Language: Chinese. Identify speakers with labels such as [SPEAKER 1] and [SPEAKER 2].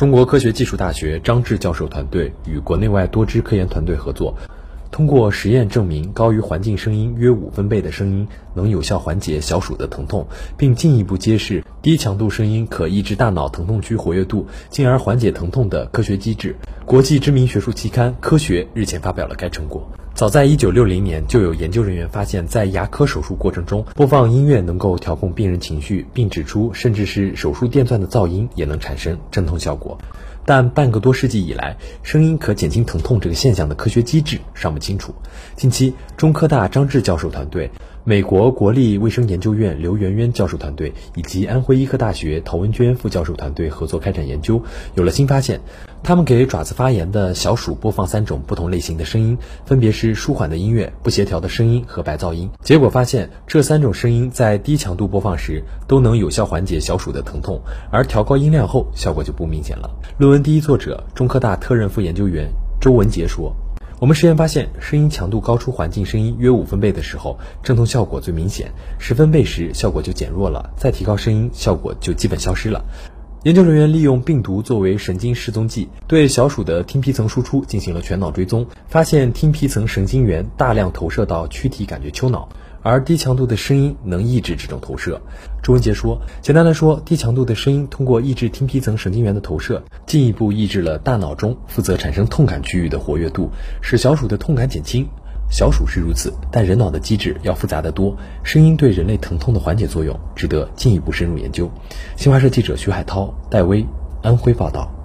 [SPEAKER 1] 中国科学技术大学张志教授团队与国内外多支科研团队合作。通过实验证明，高于环境声音约五分贝的声音能有效缓解小鼠的疼痛，并进一步揭示低强度声音可抑制大脑疼痛区活跃度，进而缓解疼痛的科学机制。国际知名学术期刊《科学》日前发表了该成果。早在1960年，就有研究人员发现，在牙科手术过程中播放音乐能够调控病人情绪，并指出，甚至是手术电钻的噪音也能产生镇痛效果。但半个多世纪以来，声音可减轻疼痛这个现象的科学机制尚不清楚。近期，中科大张志教授团队。美国国立卫生研究院刘媛媛教授团队以及安徽医科大学陶文娟副教授团队合作开展研究，有了新发现。他们给爪子发炎的小鼠播放三种不同类型的声音，分别是舒缓的音乐、不协调的声音和白噪音。结果发现，这三种声音在低强度播放时都能有效缓解小鼠的疼痛，而调高音量后效果就不明显了。论文第一作者、中科大特任副研究员周文杰说。我们实验发现，声音强度高出环境声音约五分贝的时候，镇痛效果最明显；十分贝时，效果就减弱了；再提高声音，效果就基本消失了。研究人员利用病毒作为神经示踪剂，对小鼠的听皮层输出进行了全脑追踪，发现听皮层神经元大量投射到躯体感觉丘脑。而低强度的声音能抑制这种投射。朱文杰说：“简单来说，低强度的声音通过抑制听皮层神经元的投射，进一步抑制了大脑中负责产生痛感区域的活跃度，使小鼠的痛感减轻。小鼠是如此，但人脑的机制要复杂得多。声音对人类疼痛的缓解作用，值得进一步深入研究。”新华社记者徐海涛、戴威，安徽报道。